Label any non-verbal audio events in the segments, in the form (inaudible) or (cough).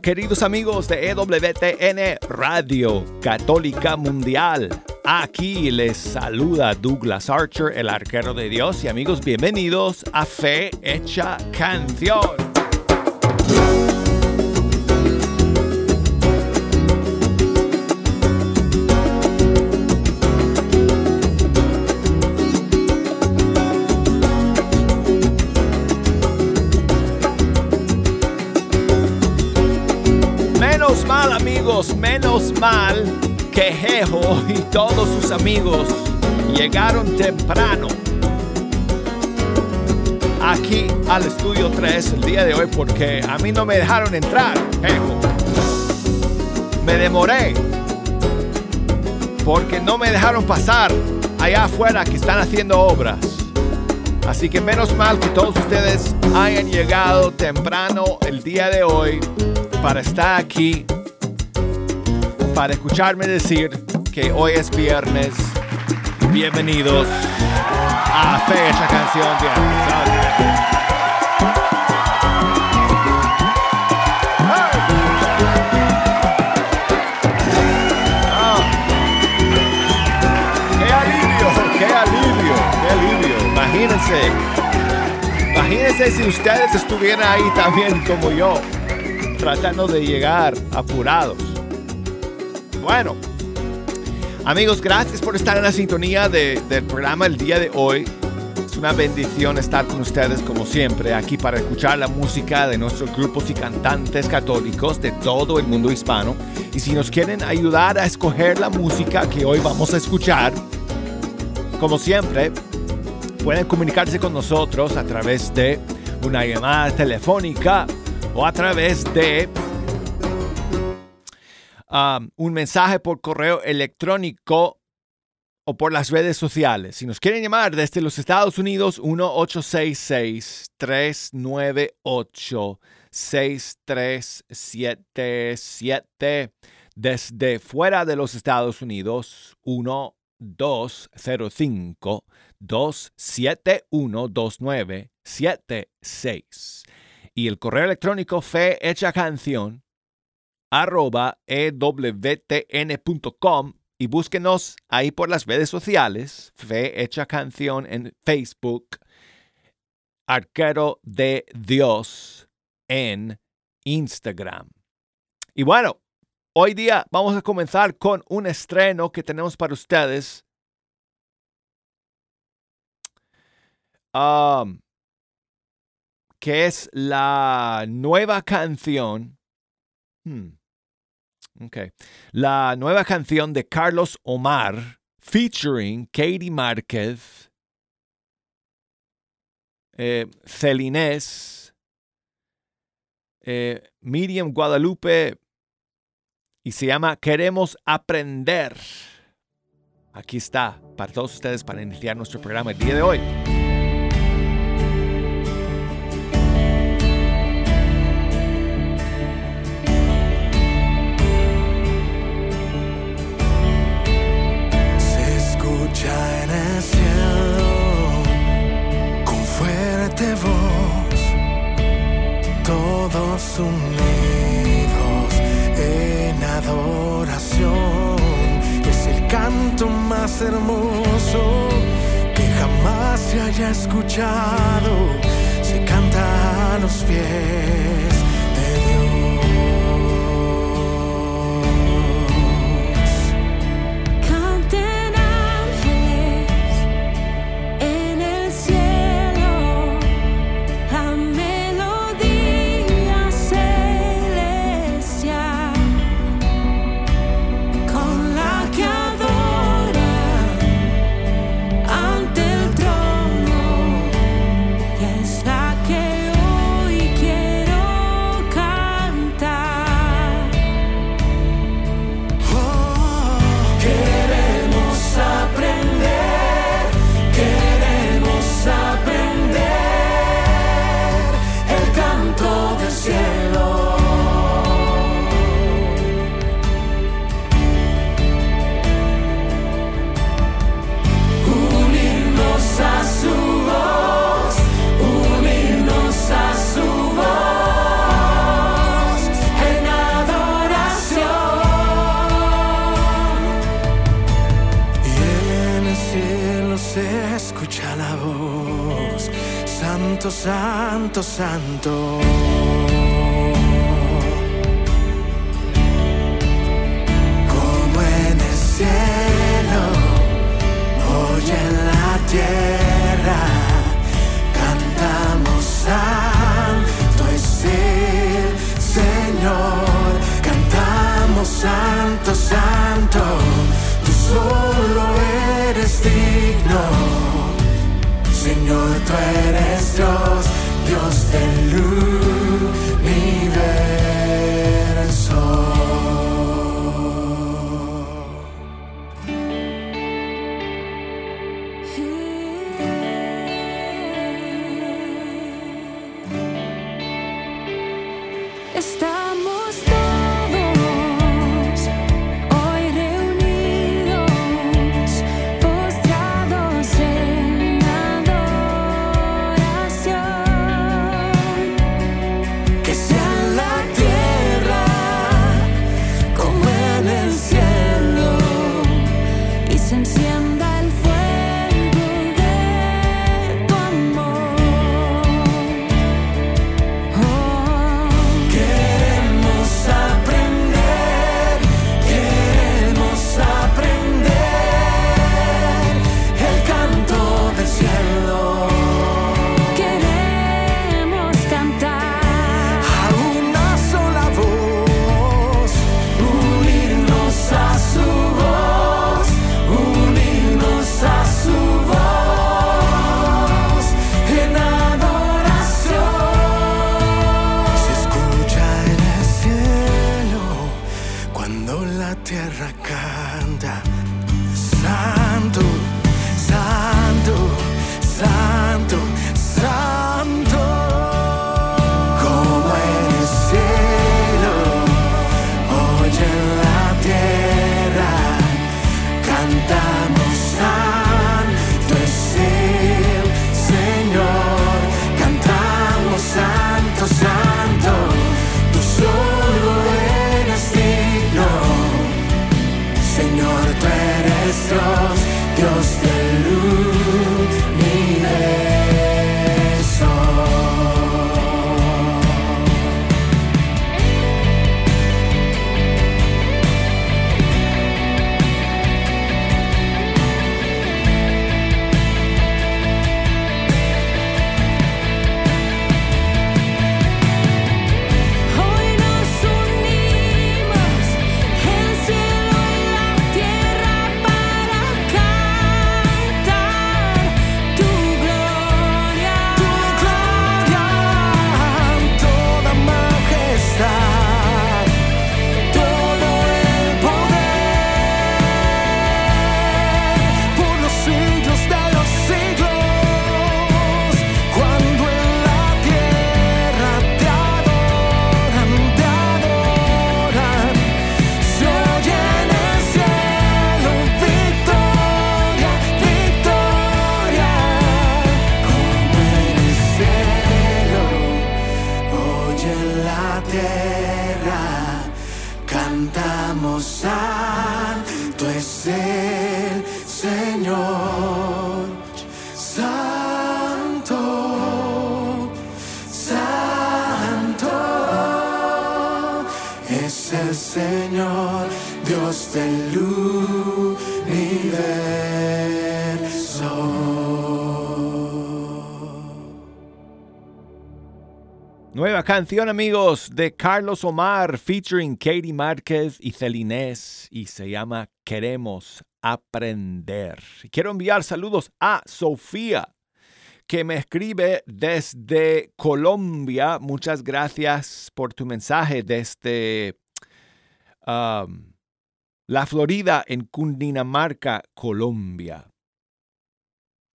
Queridos amigos de EWTN Radio Católica Mundial. Aquí les saluda Douglas Archer, el arquero de Dios, y amigos, bienvenidos a Fe Hecha Canción. Menos mal que Jeho y todos sus amigos llegaron temprano aquí al estudio 3 el día de hoy porque a mí no me dejaron entrar, Jeho. Me demoré porque no me dejaron pasar allá afuera que están haciendo obras. Así que menos mal que todos ustedes hayan llegado temprano el día de hoy para estar aquí para escucharme decir que hoy es viernes. Bienvenidos a Fecha Canción de ah. ¡Qué alivio! ¡Qué alivio! ¡Qué alivio! Imagínense. Imagínense si ustedes estuvieran ahí también como yo, tratando de llegar apurados. Bueno, amigos, gracias por estar en la sintonía del programa el día de hoy. Es una bendición estar con ustedes como siempre aquí para escuchar la música de nuestros grupos y cantantes católicos de todo el mundo hispano. Y si nos quieren ayudar a escoger la música que hoy vamos a escuchar, como siempre, pueden comunicarse con nosotros a través de una llamada telefónica o a través de un mensaje por correo electrónico o por las redes sociales. Si nos quieren llamar desde los Estados Unidos, 1-866-398-6377. Desde fuera de los Estados Unidos, 1-205-271-2976. Y el correo electrónico fe hecha canción arroba ewtn.com y búsquenos ahí por las redes sociales, Fe Hecha Canción en Facebook, Arquero de Dios en Instagram. Y bueno, hoy día vamos a comenzar con un estreno que tenemos para ustedes. Que es la nueva canción. Hmm, Okay. La nueva canción de Carlos Omar, featuring Katie Márquez, eh, Celinés, eh, Miriam Guadalupe, y se llama Queremos Aprender. Aquí está para todos ustedes para iniciar nuestro programa el día de hoy. Unidos en adoración. Es el canto más hermoso que jamás se haya escuchado. Se canta a los pies santo, santo, santo. Como en el cielo, hoy en la tierra, cantamos santo es el Señor, cantamos santo, santo, tú solo Señor, tú eres Dios, Dios del universo. Canción, amigos, de Carlos Omar featuring Katie Márquez y Celinés y se llama Queremos aprender. Quiero enviar saludos a Sofía, que me escribe desde Colombia. Muchas gracias por tu mensaje desde um, la Florida en Cundinamarca, Colombia.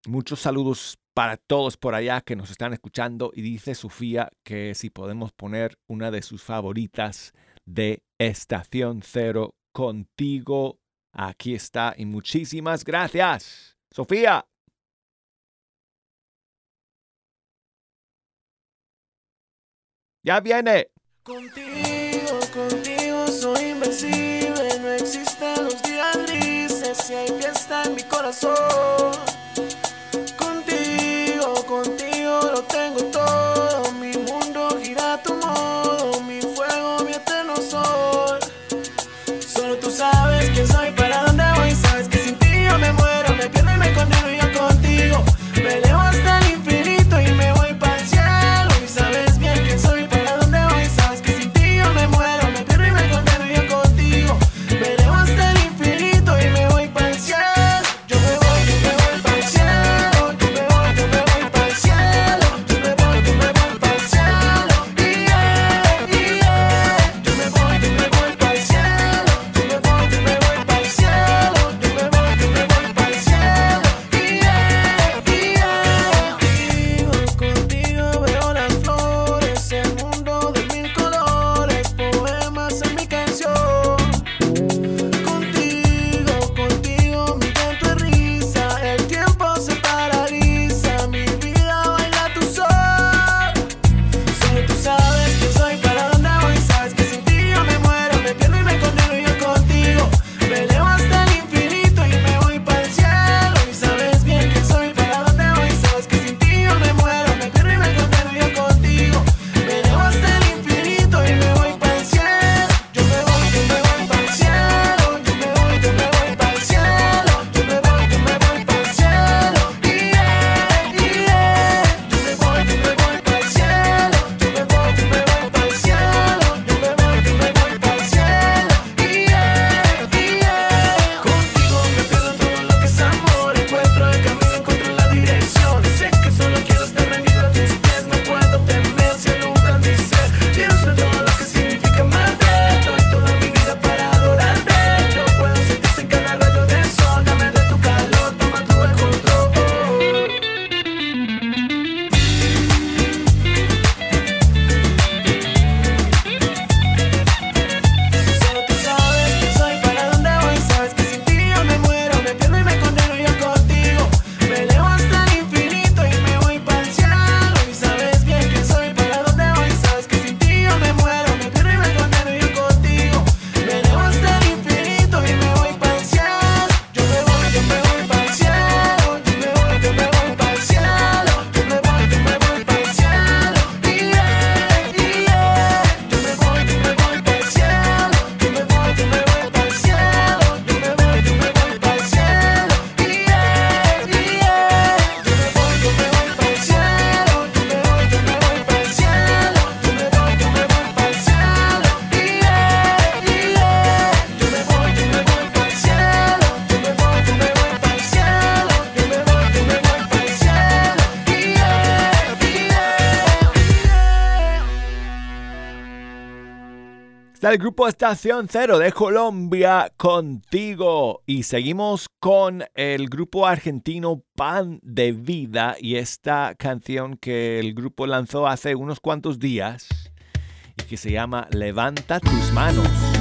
Muchos saludos para todos por allá que nos están escuchando y dice Sofía que si podemos poner una de sus favoritas de Estación Cero contigo. Aquí está y muchísimas gracias. Sofía. Ya viene. Contigo, contigo soy invencible. No existen los días grises si hay fiesta en mi corazón. Grupo Estación Cero de Colombia contigo. Y seguimos con el grupo argentino Pan de Vida y esta canción que el grupo lanzó hace unos cuantos días y que se llama Levanta tus manos.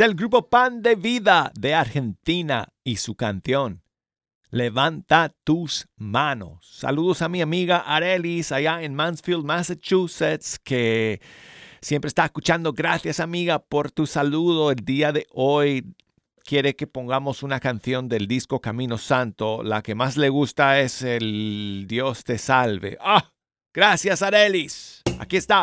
Del grupo Pan de Vida de Argentina y su canción Levanta tus manos. Saludos a mi amiga Arelis allá en Mansfield, Massachusetts, que siempre está escuchando. Gracias amiga por tu saludo el día de hoy. Quiere que pongamos una canción del disco Camino Santo. La que más le gusta es el Dios te salve. Ah, gracias Arelis. Aquí está.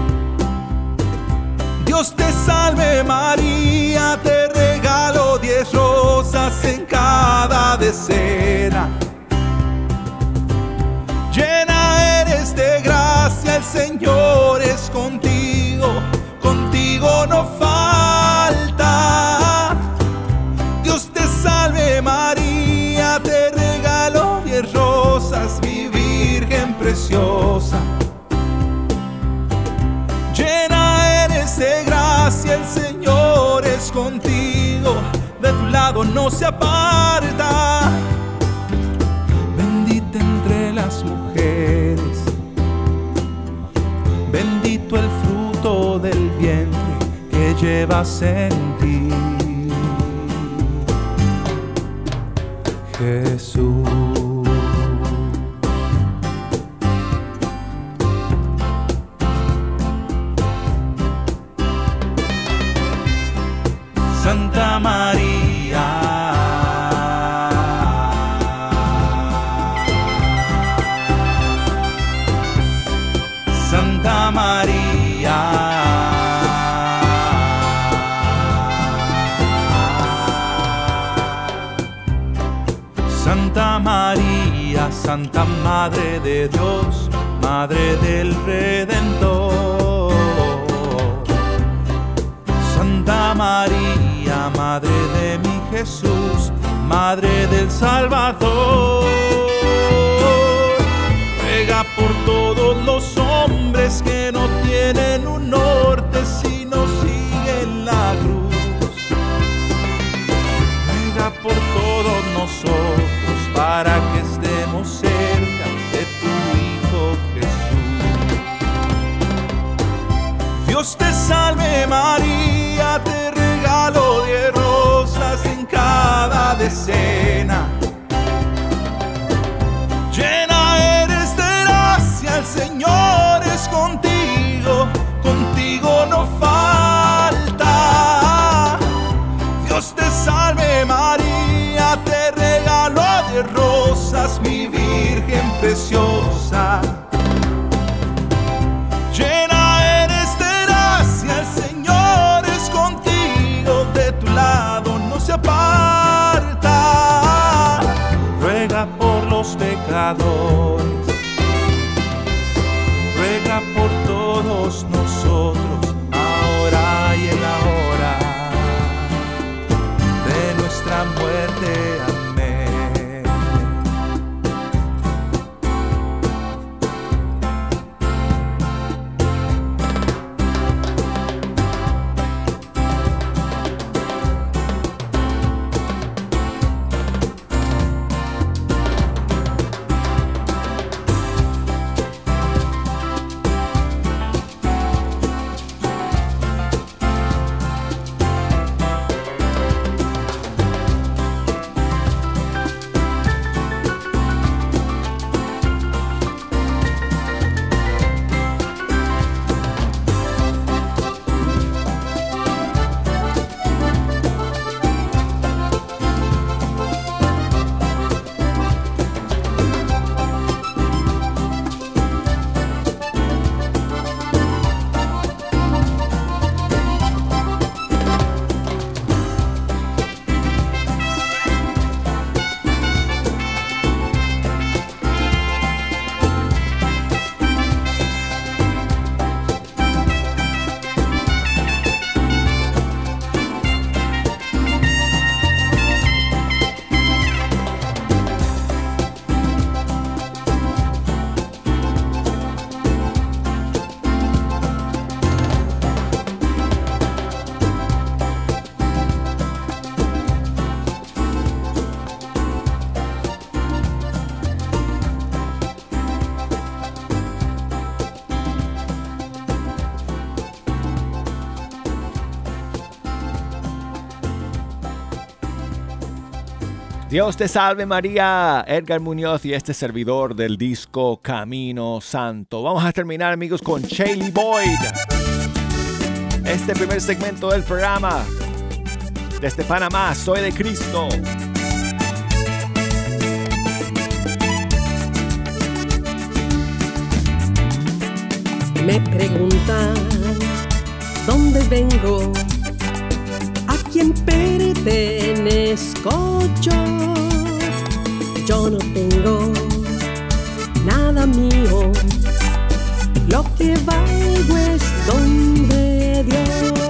Dios te salve María, te regalo diez rosas en cada decena. Llena eres de gracia, el Señor es contigo, contigo no falta. De tu lado no se aparta. Bendita entre las mujeres, bendito el fruto del vientre que llevas en ti. Jesús. Madre de Dios, Madre del Redentor. Santa María, Madre de mi Jesús, Madre del Salvador. Ruega por Dios te salve María, Edgar Muñoz y este servidor del disco Camino Santo. Vamos a terminar amigos con Shaley Boyd. Este primer segmento del programa. Desde Panamá, soy de Cristo. Me preguntan dónde vengo quien pertenezco yo. Yo no tengo nada mío, lo que valgo es donde Dios.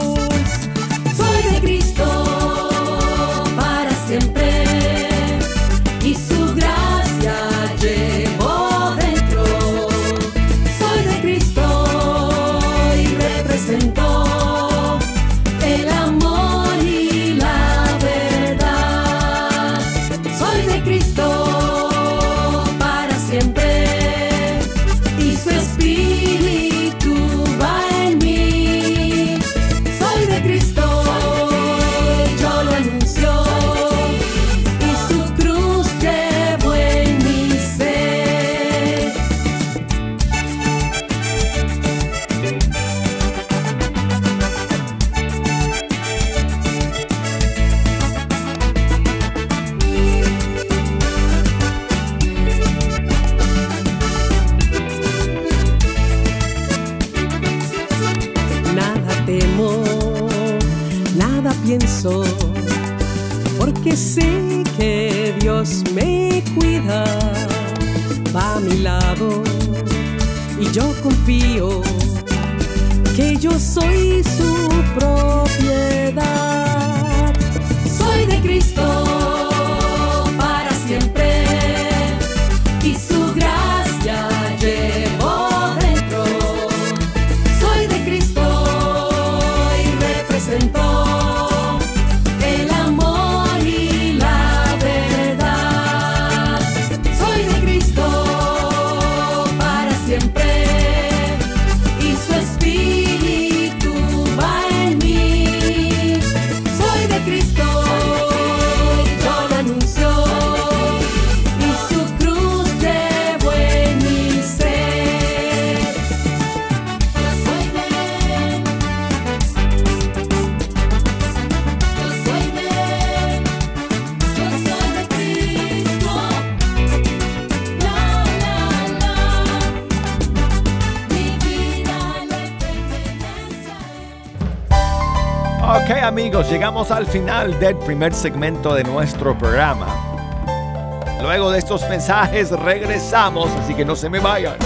que yo soy su pro. llegamos al final del primer segmento de nuestro programa. Luego de estos mensajes regresamos, así que no se me vayan.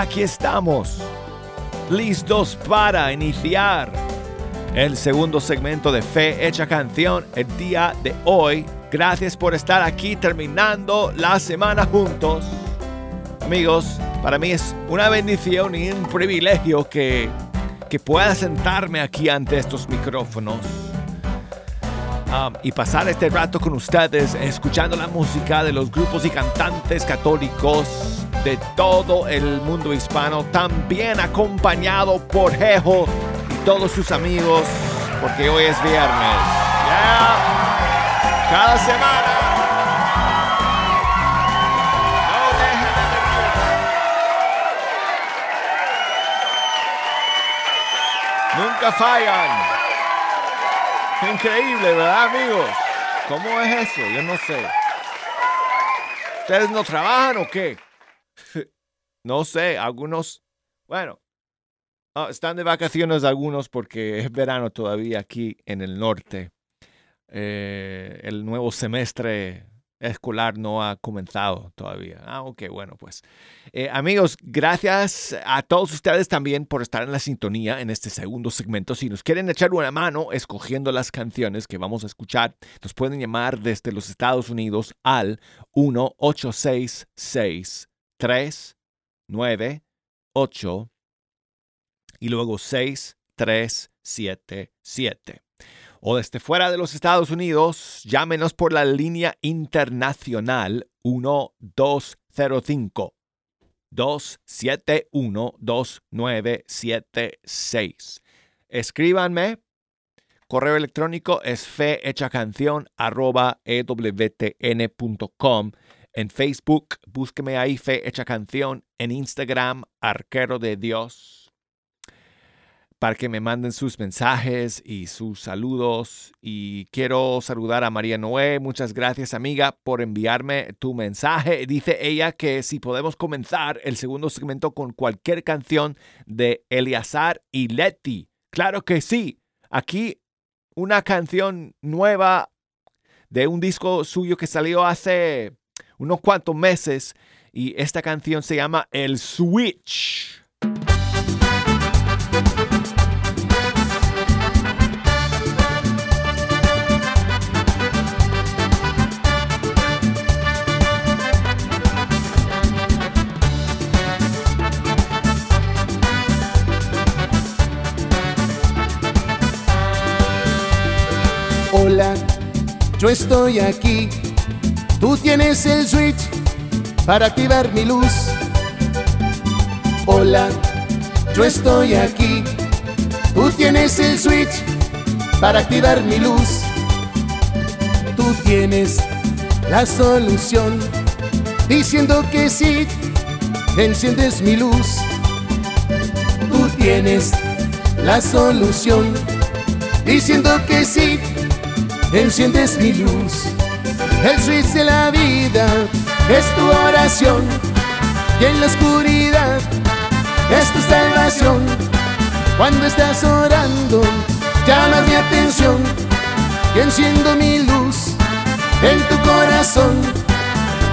aquí estamos, listos para iniciar el segundo segmento de Fe Hecha Canción el día de hoy. Gracias por estar aquí terminando la semana juntos. Amigos, para mí es una bendición y un privilegio que, que pueda sentarme aquí ante estos micrófonos um, y pasar este rato con ustedes escuchando la música de los grupos y cantantes católicos de todo el mundo hispano, también acompañado por Jejo y todos sus amigos, porque hoy es viernes. Yeah. Cada semana. No de. Nunca fallan. Increíble, ¿verdad, amigos? ¿Cómo es eso? Yo no sé. ¿Ustedes no trabajan o qué? No sé, algunos, bueno, ah, están de vacaciones algunos porque es verano todavía aquí en el norte. Eh, el nuevo semestre escolar no ha comenzado todavía. Ah, ok, bueno, pues. Eh, amigos, gracias a todos ustedes también por estar en la sintonía en este segundo segmento. Si nos quieren echar una mano escogiendo las canciones que vamos a escuchar, nos pueden llamar desde los Estados Unidos al 1-866 398 y luego 6377. O desde fuera de los Estados Unidos, llámenos por la línea internacional 1205 271 2976. Escríbanme. Correo electrónico es fehechacanción@ewtn.com. En Facebook, búsqueme ahí Fe Hecha Canción. En Instagram, Arquero de Dios. Para que me manden sus mensajes y sus saludos. Y quiero saludar a María Noé. Muchas gracias, amiga, por enviarme tu mensaje. Dice ella que si podemos comenzar el segundo segmento con cualquier canción de Eliazar y Leti. Claro que sí. Aquí una canción nueva de un disco suyo que salió hace unos cuantos meses y esta canción se llama El Switch. Hola, yo estoy aquí. Tú tienes el switch para activar mi luz. Hola, yo estoy aquí. Tú tienes el switch para activar mi luz. Tú tienes la solución diciendo que sí, enciendes mi luz. Tú tienes la solución diciendo que sí, enciendes mi luz. El switch de la vida es tu oración y en la oscuridad es tu salvación. Cuando estás orando, llama mi atención y enciendo mi luz en tu corazón.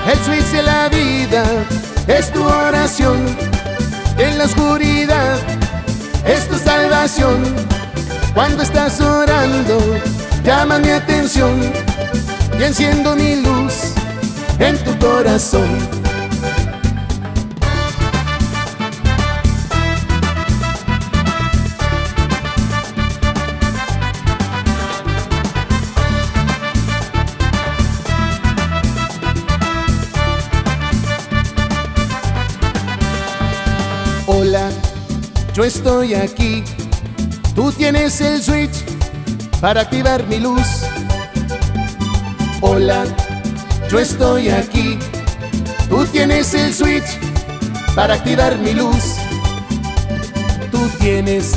El switch de la vida es tu oración y en la oscuridad es tu salvación. Cuando estás orando, llama mi atención y enciendo mi luz en tu corazón. Hola, yo estoy aquí. Tú tienes el switch para activar mi luz. Hola, yo estoy aquí. Tú tienes el switch para activar mi luz. Tú tienes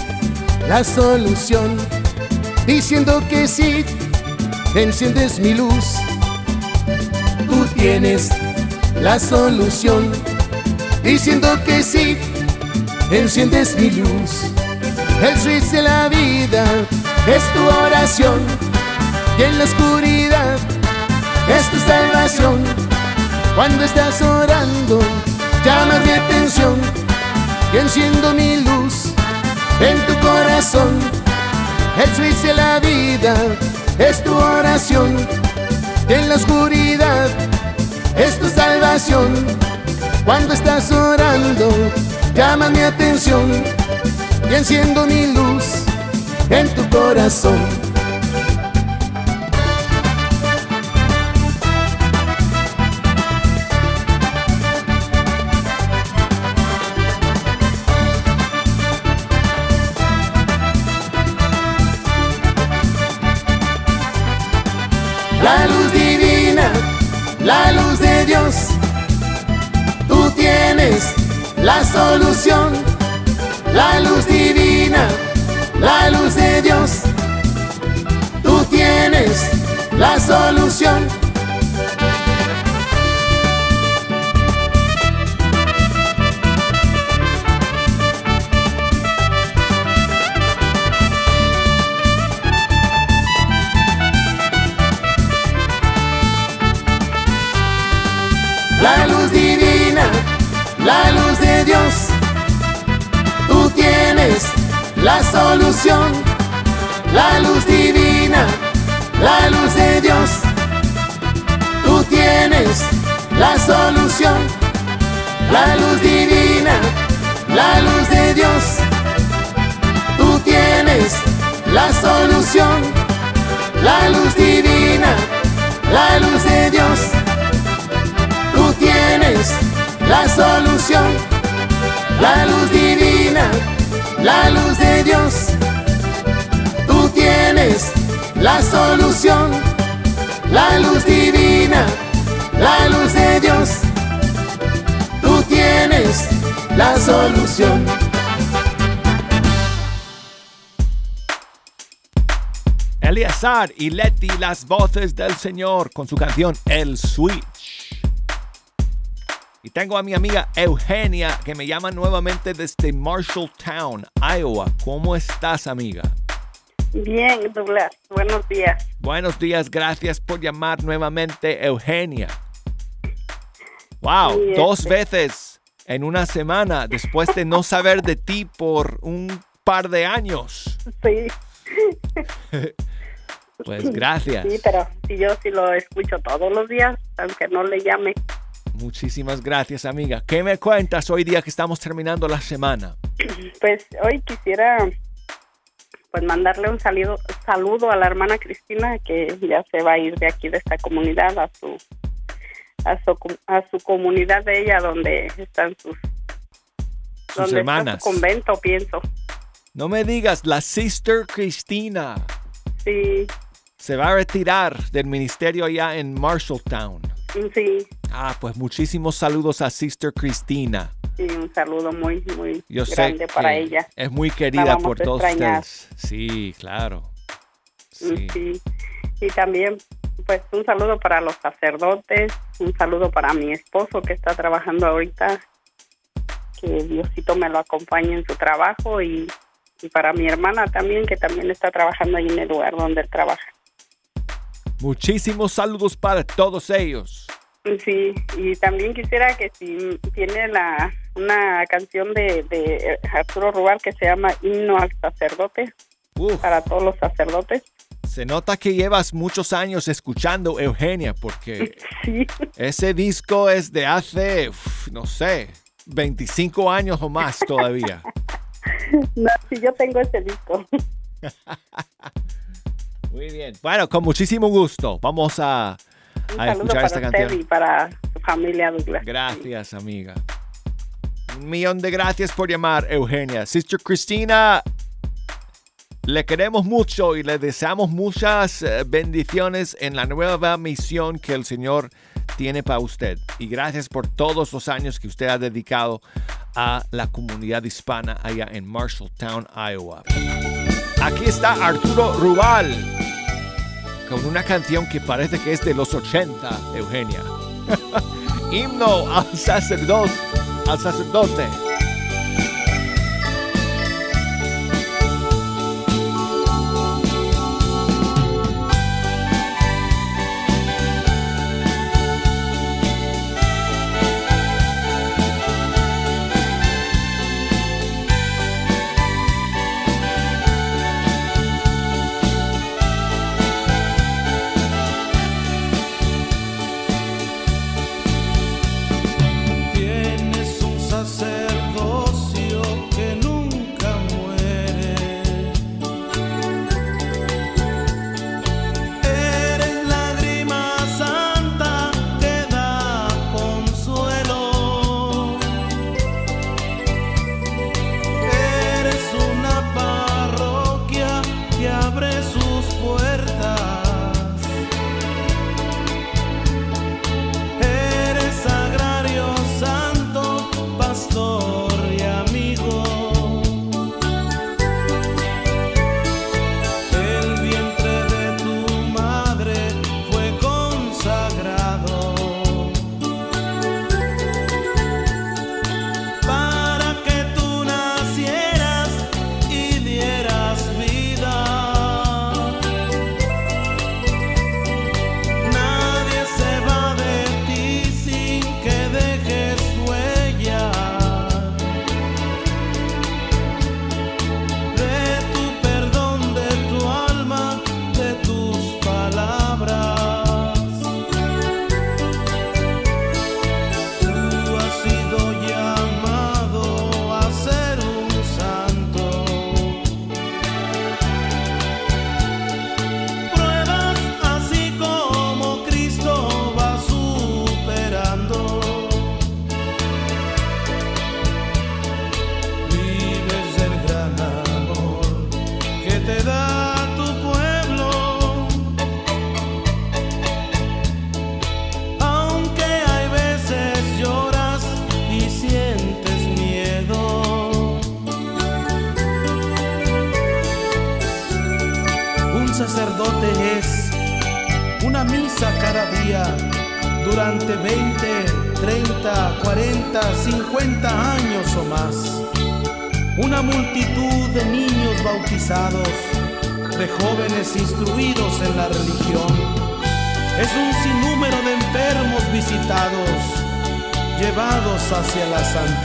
la solución diciendo que sí, enciendes mi luz. Tú tienes la solución diciendo que sí, enciendes mi luz. El switch de la vida es tu oración y en la oscuridad es tu salvación. Cuando estás orando, llama mi atención y enciendo mi luz en tu corazón. El switch de la vida es tu oración. En la oscuridad es tu salvación. Cuando estás orando, llama mi atención y enciendo mi luz en tu corazón. La solución. La luz divina, la luz de Dios. Tú tienes la solución. La solución. La luz divina, la luz de Dios. Tú tienes la solución. La luz divina, la luz de Dios. Tú tienes la solución. La luz divina, la luz de Dios. Tú tienes la solución, la luz divina, la luz de Dios. Tú tienes la solución, la luz divina, la luz de Dios. Tú tienes la solución. Eleazar y Leti, las voces del Señor, con su canción El Switch. Y tengo a mi amiga Eugenia, que me llama nuevamente desde Marshalltown, Iowa. ¿Cómo estás, amiga? Bien, Douglas, buenos días. Buenos días, gracias por llamar nuevamente, Eugenia. Wow, Sí, dos este- veces en una semana después de no saber de ti por un par de años. Sí, (laughs) Pues gracias. sí, pero yo sí lo escucho todos los días, aunque no le llame. Muchísimas gracias, amiga. ¿Qué me cuentas hoy día que estamos terminando la semana? Pues hoy quisiera pues mandarle un saludo, saludo a la hermana Cristina que ya se va a ir de aquí de esta comunidad a su a su, a su comunidad de ella donde están sus Sus donde hermanas. está su convento, pienso. No me digas, la Sister Cristina Sí, se va a retirar del ministerio allá en Marshalltown. Sí, Ah, pues muchísimos saludos a Sister Cristina. sí, un saludo muy muy Yo grande para ella. es muy querida por todos extrañar. ustedes. Sí, claro. Sí. Sí. Y también, pues, un saludo para los sacerdotes, un saludo para mi esposo que está trabajando ahorita, que Diosito me lo acompañe en su trabajo y, y para mi hermana también, que también está trabajando ahí en el lugar donde él trabaja. Muchísimos saludos para todos ellos. Sí, y también quisiera que si tiene la una canción de, de Arturo Rubal que se llama Himno al Sacerdote, Uf, para todos los sacerdotes. se nota que llevas muchos años escuchando Eugenia porque (laughs) Sí, ese disco es de hace, uf, no sé, 25 años o más todavía. (laughs) no, sí, yo tengo ese disco. (laughs) Muy bien. Bueno, con muchísimo gusto. Vamos a, Un a escuchar para esta usted canción. y para su familia, Douglas. Gracias, amiga. Un millón de gracias por llamar, Eugenia. Sister Cristina, le queremos mucho y le deseamos muchas eh, bendiciones en la nueva misión que el Señor tiene para usted. Y gracias por todos los años que usted ha dedicado a la comunidad hispana allá en Marshalltown, Iowa. Aquí está Arturo Rubal con una canción que parece que es de los 80, Eugenia. (laughs) Himno al sacerdote, al sacerdote.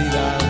La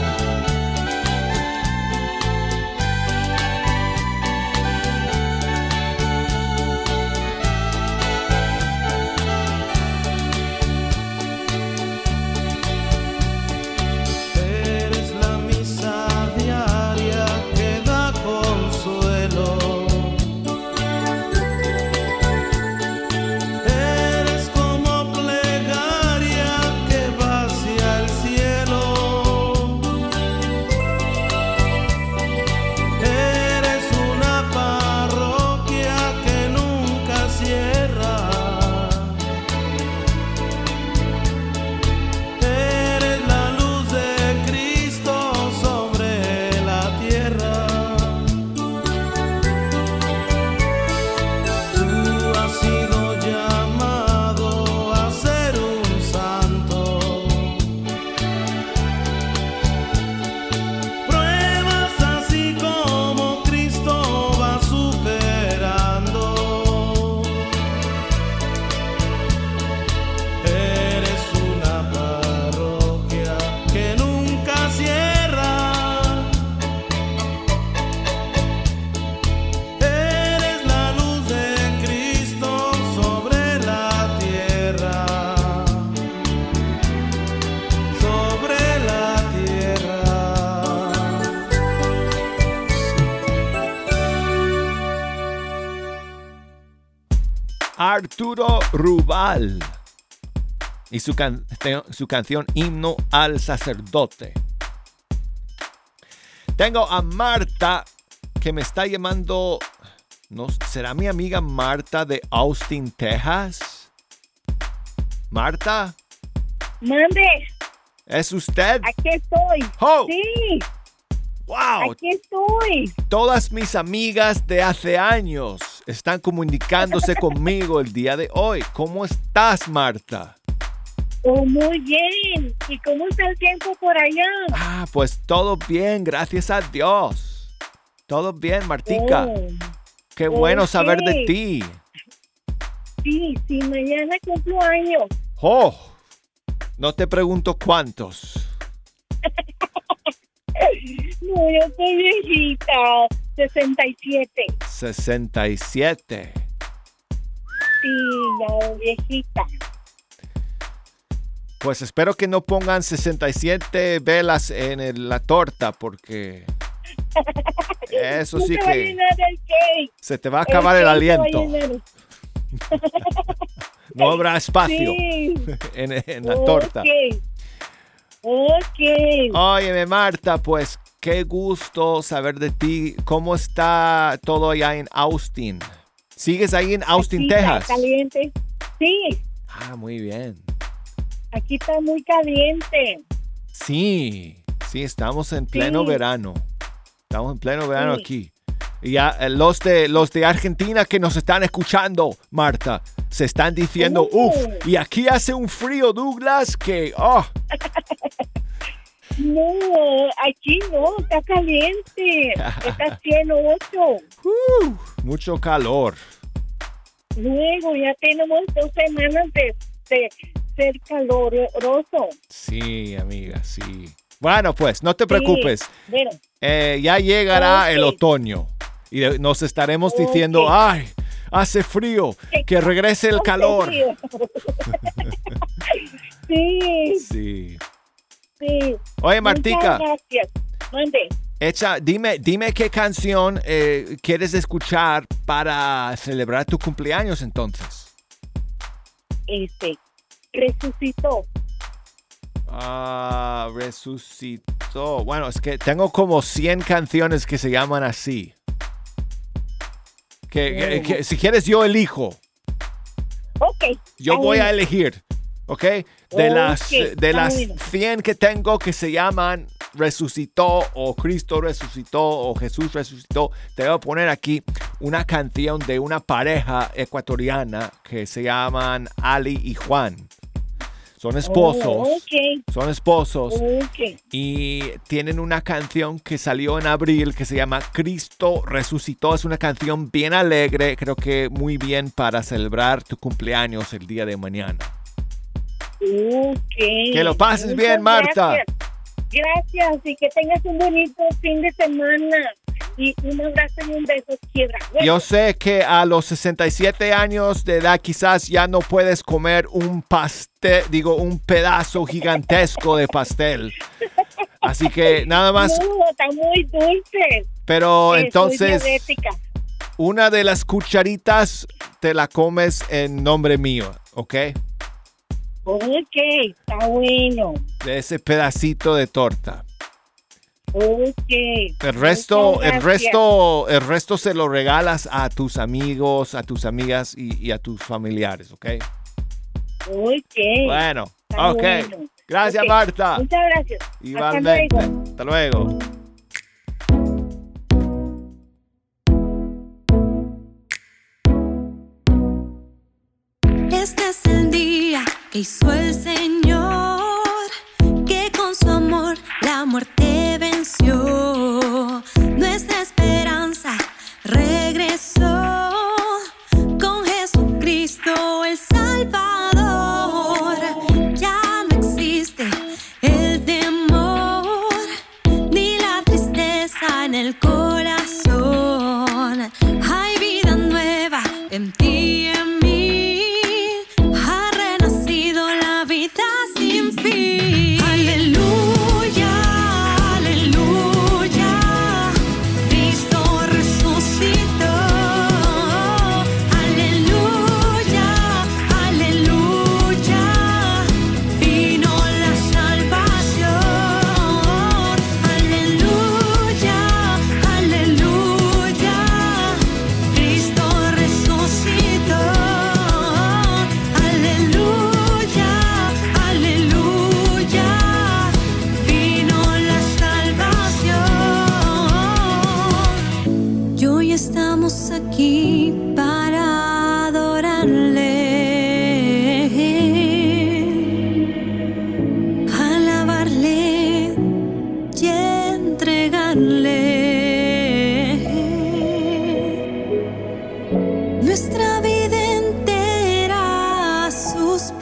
Rubal y su, can- su canción Himno al Sacerdote. Tengo a Marta que me está llamando, no, ¿será mi amiga Marta de Austin, Texas? Marta, Mande, ¿es usted? aquí estoy. Oh. Sí, ¡Wow! aquí estoy. Todas mis amigas de hace años están comunicándose conmigo el día de hoy. ¿Cómo estás, Marta? Oh, muy bien. ¿Y cómo está el tiempo por allá? Ah, pues todo bien, gracias a Dios. Todo bien, Martica. Oh, Qué bueno saber de ti. sí, sí, mañana cumplo años. Oh, no te pregunto cuántos. (laughs) No, yo soy viejita, 67. 67. Sí, ya viejita. Pues espero que no pongan 67 velas en el- la torta porque eso (laughs) No sí se va a que llenar el cake. se te va a acabar el a aliento. (laughs) No habrá espacio Sí. (laughs) en, en la torta. Ok. Ok. Óyeme, Marta, pues qué gusto saber de ti. ¿Cómo está todo allá en Austin? ¿Sigues ahí en Austin, Aquí está Texas? Caliente. Sí, Ah, muy bien. aquí está muy caliente. Sí, sí, estamos en pleno Sí. verano. Estamos en pleno verano Sí. aquí. Y ya eh, los de los de Argentina que nos están escuchando, Marta, se están diciendo, uff, y aquí hace un frío, Douglas, que, oh, (laughs) No, aquí no, está caliente. (laughs) Está 108. uh, mucho calor. Luego ya tenemos dos semanas de, de ser caloroso. Sí, amiga, sí. Bueno, pues no te preocupes. Sí, Bueno, Eh, ya llegará el otoño y nos estaremos diciendo, ay, hace frío, que regrese el calor. frío. (laughs) (laughs) sí, Sí. Sí. Oye, Martica, Muchas gracias. Mande. echa, dime, dime qué canción eh, quieres escuchar para celebrar tu cumpleaños entonces. Este, resucitó. Ah, resucitó. Bueno, es que tengo como 100 canciones que se llaman así. Que, que- que si quieres yo elijo. Ok. Yo voy a elegir, ¿ok? De las, de está las bueno. 100 que tengo que se llaman resucitó o Cristo resucitó o Jesús resucitó, te voy a poner aquí una canción de una pareja ecuatoriana que se llaman Ali y Juan. Son esposos. Oh, ok, Son esposos y tienen una canción que salió en abril que se llama Cristo resucitó. Es una canción bien alegre, creo que muy bien para celebrar tu cumpleaños el día de mañana. Que lo pases Muchas bien, Marta. Gracias. Gracias y que tengas un bonito fin de semana. Y un abrazo y un beso, quiebra. Yo sé que a los 67 años de edad quizás ya no puedes comer un pastel, digo, un pedazo gigantesco de pastel. Así que (laughs) nada más, No, está muy dulce. pero entonces una de las cucharitas te la comes en nombre mío, ¿ok? Ok, está bueno. De ese pedacito de torta. Ok. El resto, el resto, el resto se lo regalas a tus amigos, a tus amigas y, y a tus familiares, ¿ok? Ok. Bueno, Está ok. bueno. Gracias, Marta. Muchas gracias. Hasta luego. Hasta luego. Día que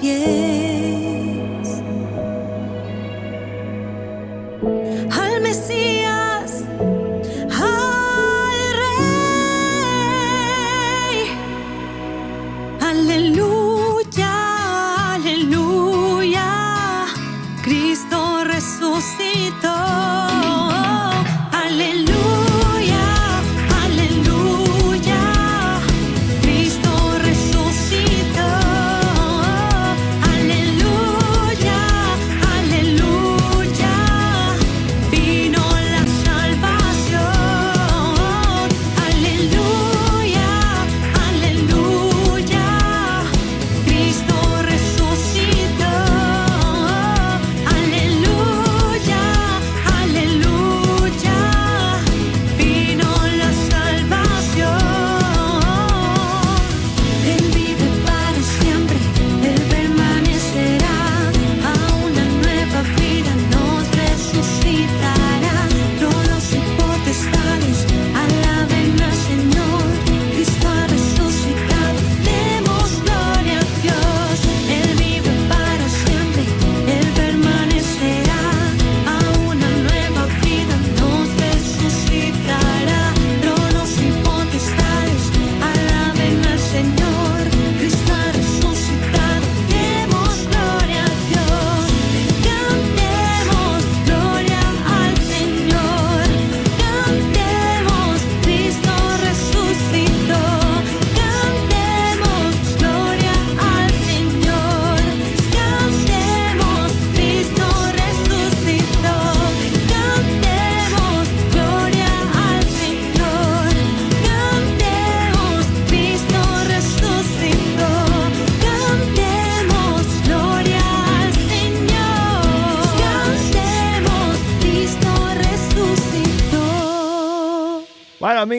sus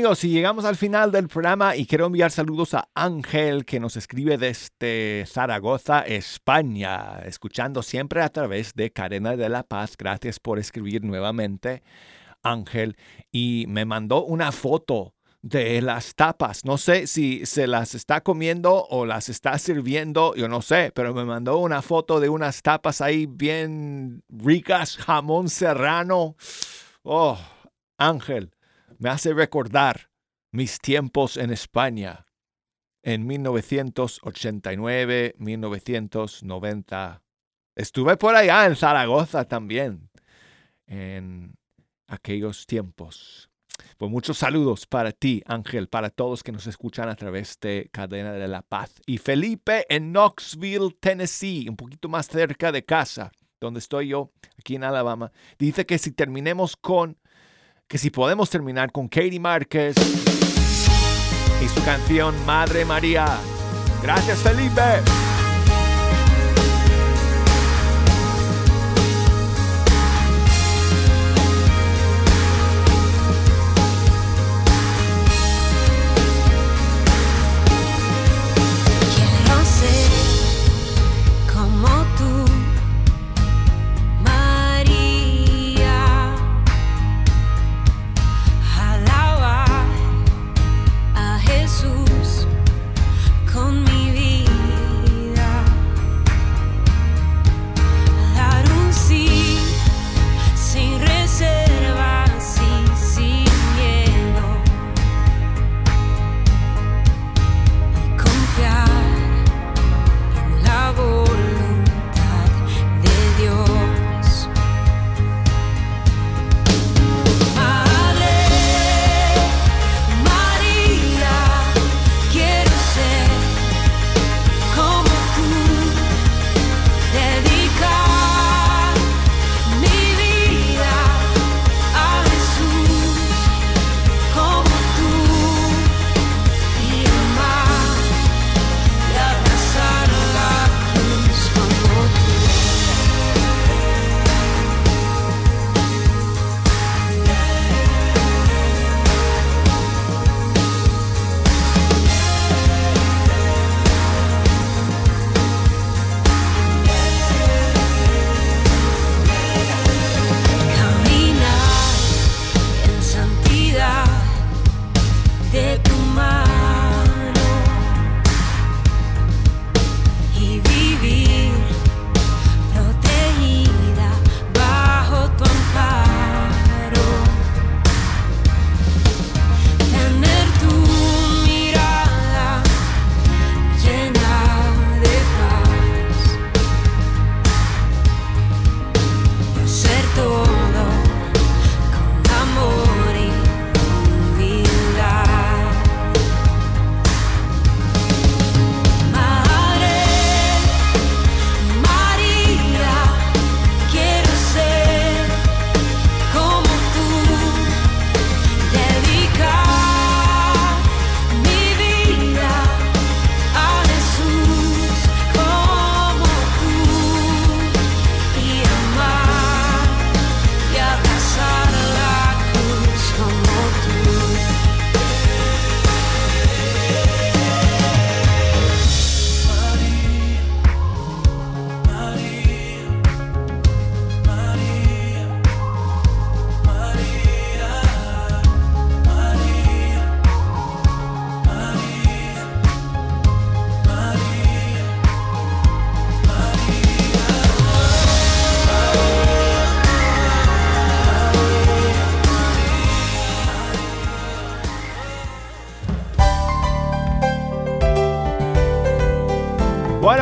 amigos, si llegamos al final del programa y quiero enviar saludos a Ángel que nos escribe desde Zaragoza, España, escuchando siempre a través de Cadena de la Paz. Gracias por escribir nuevamente, Ángel. Y me mandó una foto de las tapas. No sé si se las está comiendo o las está sirviendo, yo no sé, pero me mandó una foto de unas tapas ahí bien ricas, jamón serrano. Oh, Ángel me hace recordar mis tiempos en España en 1989, 1990. Estuve por allá en Zaragoza también en aquellos tiempos. Pues muchos saludos para ti, Ángel, para todos que nos escuchan a través de Cadena de la Paz. Y Felipe en Knoxville, Tennessee, un poquito más cerca de casa, donde estoy yo, aquí en Alabama, dice que si terminemos con que si podemos terminar con Katie Márquez y su canción Madre María. Gracias Felipe.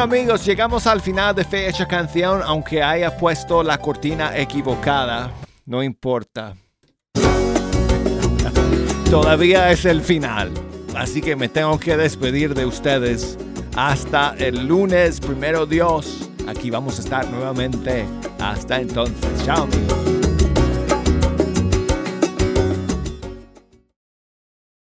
Amigos, llegamos al final de Fecha Canción, aunque haya puesto la cortina equivocada, no importa. (laughs) Todavía es el final, así que me tengo que despedir de ustedes. Hasta el lunes, primero Dios. Aquí vamos a estar nuevamente. Hasta entonces. Chao amigos.